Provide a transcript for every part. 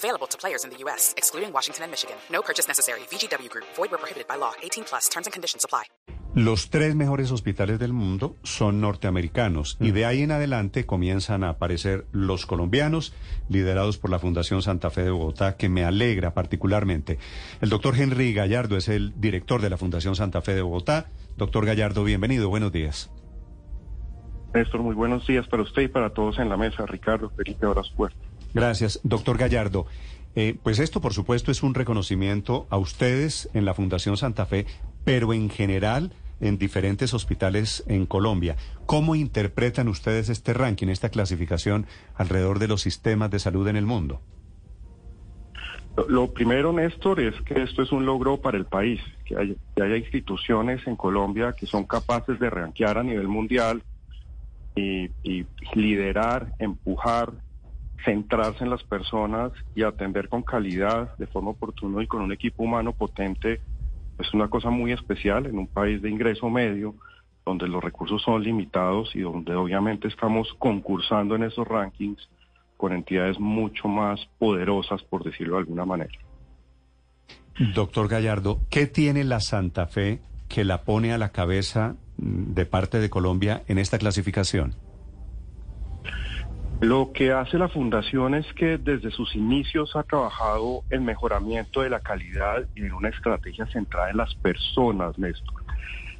Available to players in the U.S., excluding Washington and Michigan. No purchase necessary. VGW Group. Void where prohibited by law. 18 plus. Terms and conditions apply. Los tres mejores hospitales del mundo son norteamericanos y de ahí en adelante comienzan a aparecer los colombianos, liderados por la Fundación Santa Fe de Bogotá, que me alegra particularmente. El doctor Henry Gallardo es el director de la Fundación Santa Fe de Bogotá. Doctor Gallardo, bienvenido, buenos días. Néstor, muy buenos días para usted y para todos en la mesa. Ricardo, Felipe, horas fuertes. Gracias, doctor Gallardo. Eh, pues esto, por supuesto, es un reconocimiento a ustedes en la Fundación Santa Fe, pero en general en diferentes hospitales en Colombia. ¿Cómo interpretan ustedes este ranking, esta clasificación alrededor de los sistemas de salud en el mundo? Lo, primero, Néstor, es que esto es un logro para el país, que, hay, que haya instituciones en Colombia que son capaces de rankear a nivel mundial y, y liderar, empujar, centrarse en las personas y atender con calidad, de forma oportuna y con un equipo humano potente es una cosa muy especial en un país de ingreso medio, donde los recursos son limitados y donde obviamente estamos concursando en esos rankings con entidades mucho más poderosas, por decirlo de alguna manera. Doctor Gallardo, ¿qué tiene la Santa Fe que la pone a la cabeza mm, de parte de Colombia en esta clasificación? Lo que hace la fundación es que desde sus inicios ha trabajado el mejoramiento de la calidad y en una estrategia centrada en las personas, Néstor.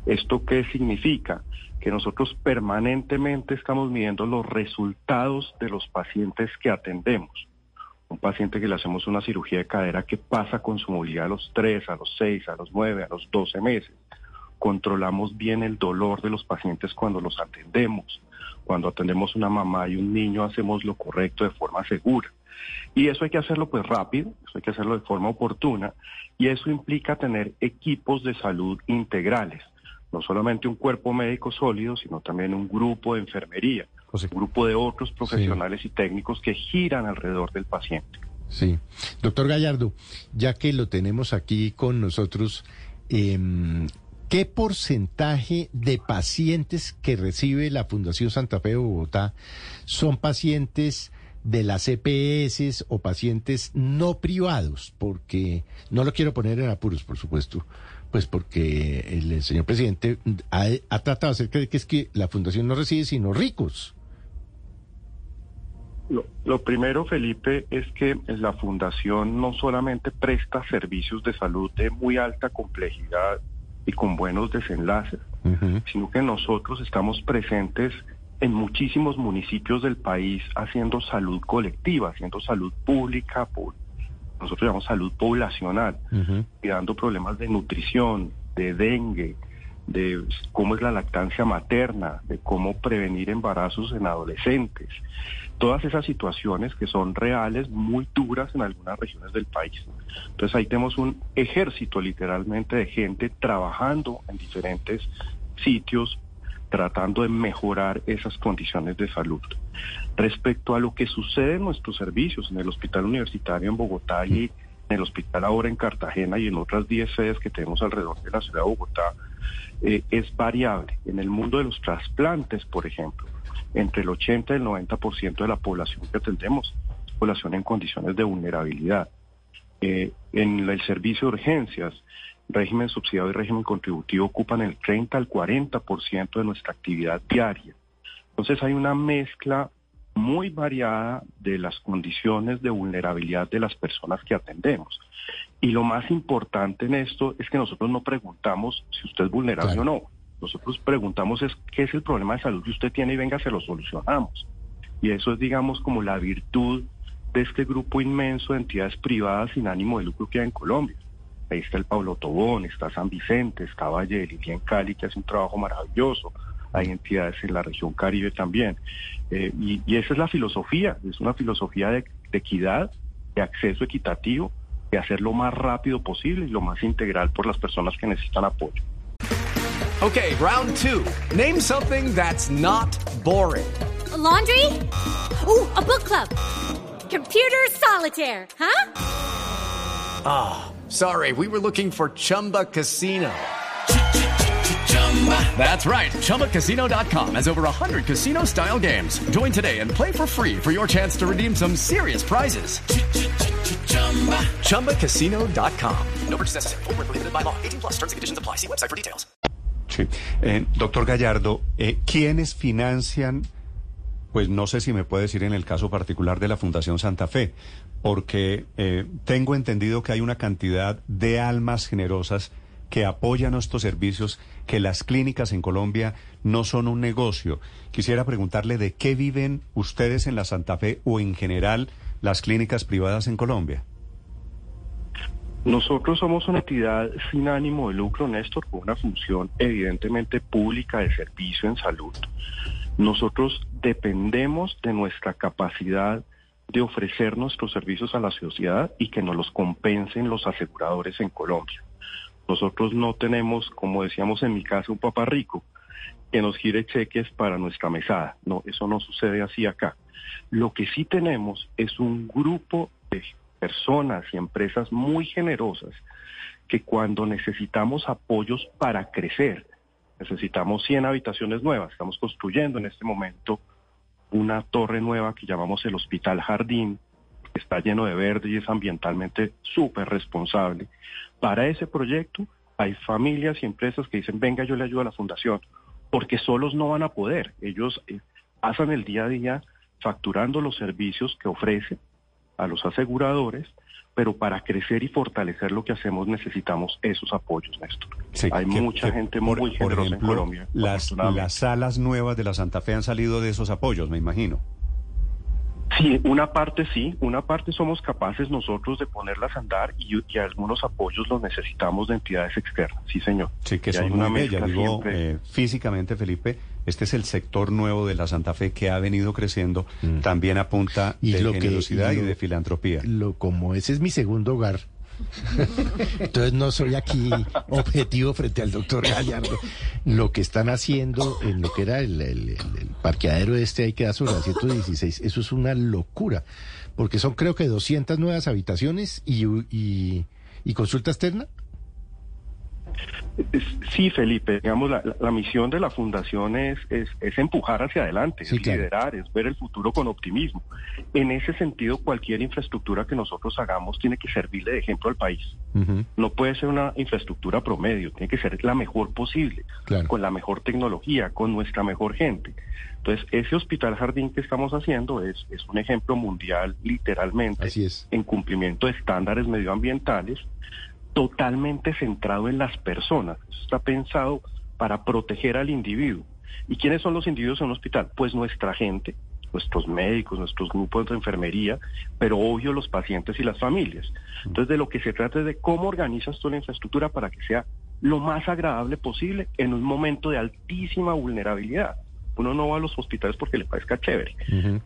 ¿Esto qué significa? Que nosotros permanentemente estamos midiendo los resultados de los pacientes que atendemos. Un paciente que le hacemos una cirugía de cadera, ¿qué pasa con su movilidad a los 3, a los 6, a los 9, a los 12 meses? Controlamos bien el dolor de los pacientes cuando los atendemos cuando atendemos una mamá y un niño hacemos lo correcto de forma segura. Y eso hay que hacerlo pues rápido, eso hay que hacerlo de forma oportuna y eso implica tener equipos de salud integrales, no solamente un cuerpo médico sólido, sino también un grupo de enfermería, un grupo de otros profesionales y técnicos que giran alrededor del paciente. Sí. Doctor Gallardo, ya que lo tenemos aquí con nosotros, eh, ¿Qué porcentaje de pacientes que recibe la Fundación Santa Fe de Bogotá son pacientes de las EPS o pacientes no privados? Porque no lo quiero poner en apuros, por supuesto, pues porque el, señor presidente ha, tratado de hacer creer que es que la Fundación no recibe sino ricos. Lo, primero, Felipe, es que la Fundación no solamente presta servicios de salud de muy alta complejidad y con buenos desenlaces, sino que nosotros estamos presentes en muchísimos municipios del país haciendo salud colectiva, haciendo salud pública, nosotros llamamos salud poblacional, y dando problemas de nutrición, de dengue, de cómo es la lactancia materna, de cómo prevenir embarazos en adolescentes. Todas esas situaciones que son reales, muy duras en algunas regiones del país. Entonces ahí tenemos un ejército literalmente de gente trabajando en diferentes sitios, tratando de mejorar esas condiciones de salud. Respecto a lo que sucede en nuestros servicios, en el Hospital Universitario en Bogotá y en el hospital ahora en Cartagena y en otras 10 sedes que tenemos alrededor de la ciudad de Bogotá, eh, es variable. En el mundo de los trasplantes, por ejemplo, entre el 80 y el 90% de la población que atendemos población en condiciones de vulnerabilidad. Eh, en el servicio de urgencias, régimen subsidiado y régimen contributivo ocupan el 30 al 40% de nuestra actividad diaria. Entonces hay una mezcla muy variada de las condiciones de vulnerabilidad de las personas que atendemos. Y lo más importante en esto es que nosotros no preguntamos si usted es vulnerable o no. Nosotros preguntamos es qué es el problema de salud que usted tiene y venga, se lo solucionamos. Y eso es, digamos, como la virtud de este grupo inmenso de entidades privadas sin ánimo de lucro que hay en Colombia. Ahí está el Pablo Tobón, está San Vicente, está Valle de Lidia en Cali, que hace un trabajo maravilloso. Hay entidades en la región Caribe también. Eh, y, esa es la filosofía, es una filosofía de equidad, de acceso equitativo, de hacerlo lo más rápido posible y lo más integral por las personas que necesitan apoyo. Okay, round two. Name something that's not boring. A laundry? Ooh, a book club. Computer solitaire, huh? Ah, sorry, we were looking for Chumba Casino. That's right. ChumbaCasino.com has over 100 casino style games. Join today and play for free for your chance to redeem some serious prizes. ChumbaCasino.com. No purchase necessary. Where prohibited by law. 18 plus terms and conditions apply. See website for details. Sí. Eh, doctor Gallardo, eh, ¿quiénes financian? Pues no sé si me puede decir en el caso particular de la Fundación Santa Fe, porque eh, tengo entendido que hay una cantidad de almas generosas que apoyan estos servicios, que las clínicas en Colombia no son un negocio. Quisiera preguntarle de qué viven ustedes en la Santa Fe o en general las clínicas privadas en Colombia. Nosotros somos una entidad sin ánimo de lucro, Néstor, con una función evidentemente pública de servicio en salud. Nosotros dependemos de nuestra capacidad de ofrecer nuestros servicios a la sociedad y que nos los compensen los aseguradores en Colombia. Nosotros no tenemos, como decíamos en mi caso, un papá rico que nos gire cheques para nuestra mesada. No, eso no sucede así acá. Lo que sí tenemos es un grupo de personas y empresas muy generosas que cuando necesitamos apoyos para crecer, necesitamos 100 habitaciones nuevas, estamos construyendo en este momento una torre nueva que llamamos el Hospital Jardín, está lleno de verde y es ambientalmente súper responsable. Para ese proyecto hay familias y empresas que dicen, venga, yo le ayudo a la fundación, porque solos no van a poder. Ellos eh, pasan el día a día facturando los servicios que ofrecen a los aseguradores, pero para crecer y fortalecer lo que hacemos necesitamos esos apoyos, Néstor. Sí, Hay que- mucha que, gente muy por generosa ejemplo, en Colombia. Las, las salas nuevas de la Santa Fe han salido de esos apoyos, me imagino. Sí, una parte sí, una parte somos capaces nosotros de ponerlas a andar y, y algunos apoyos los necesitamos de entidades externas, sí señor. Sí, que son una muy mezcla Digo, siempre. eh, físicamente, Felipe, este es el sector nuevo de la Santa Fe que ha venido creciendo, también a punta Y de lo que- generosidad y y, lo- de filantropía. Lo, como ese es mi segundo hogar, entonces no soy aquí objetivo frente al doctor Gallardo. Lo que están haciendo en lo que era el, parqueadero este ahí que da sobre la 116, eso es una locura, porque son creo que 200 nuevas habitaciones y, y, y consulta externa. Sí, Felipe, digamos, la, misión de la fundación es, es, es empujar hacia adelante, Sí, es claro. liderar, es ver el futuro con optimismo. En ese sentido, cualquier infraestructura que nosotros hagamos tiene que servirle de ejemplo al país. No puede ser una infraestructura promedio, tiene que ser la mejor posible, Claro. con la mejor tecnología, con nuestra mejor gente. Entonces, ese hospital jardín que estamos haciendo es, es un ejemplo mundial, literalmente, Así es. en cumplimiento de estándares medioambientales, totalmente centrado en las personas. Eso está pensado para proteger al individuo. ¿Y quiénes son los individuos en un hospital? Pues nuestra gente, nuestros médicos, nuestros grupos de enfermería, pero obvio los pacientes y las familias. Entonces, de lo que se trata es de cómo organizas tú la infraestructura para que sea lo más agradable posible en un momento de altísima vulnerabilidad. Uno no va a los hospitales porque le parezca chévere,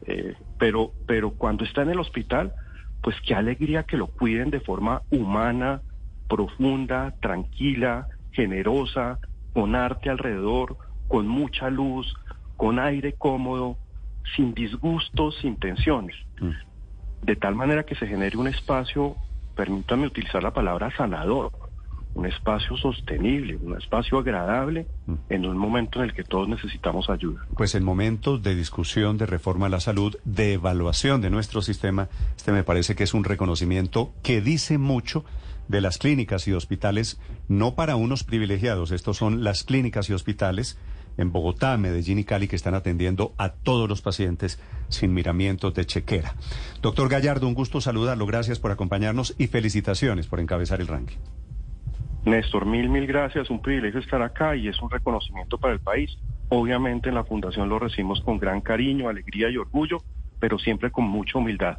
eh, pero, pero cuando está en el hospital, pues qué alegría que lo cuiden de forma humana, profunda, tranquila, generosa, con arte alrededor, con mucha luz, con aire cómodo, sin disgustos, sin tensiones. De tal manera que se genere un espacio, permítanme utilizar la palabra sanador, un espacio sostenible, un espacio agradable en un momento en el que todos necesitamos ayuda. Pues en momentos de discusión de reforma a la salud, de evaluación de nuestro sistema, este me parece que es un reconocimiento que dice mucho de las clínicas y hospitales, no para unos privilegiados, estos son las clínicas y hospitales en Bogotá, Medellín y Cali que están atendiendo a todos los pacientes sin miramientos de chequera. Doctor Gallardo, un gusto saludarlo, gracias por acompañarnos y felicitaciones por encabezar el ranking. Néstor, mil, mil gracias. Un privilegio estar acá y es un reconocimiento para el país. Obviamente en la Fundación lo recibimos con gran cariño, alegría y orgullo, pero siempre con mucha humildad.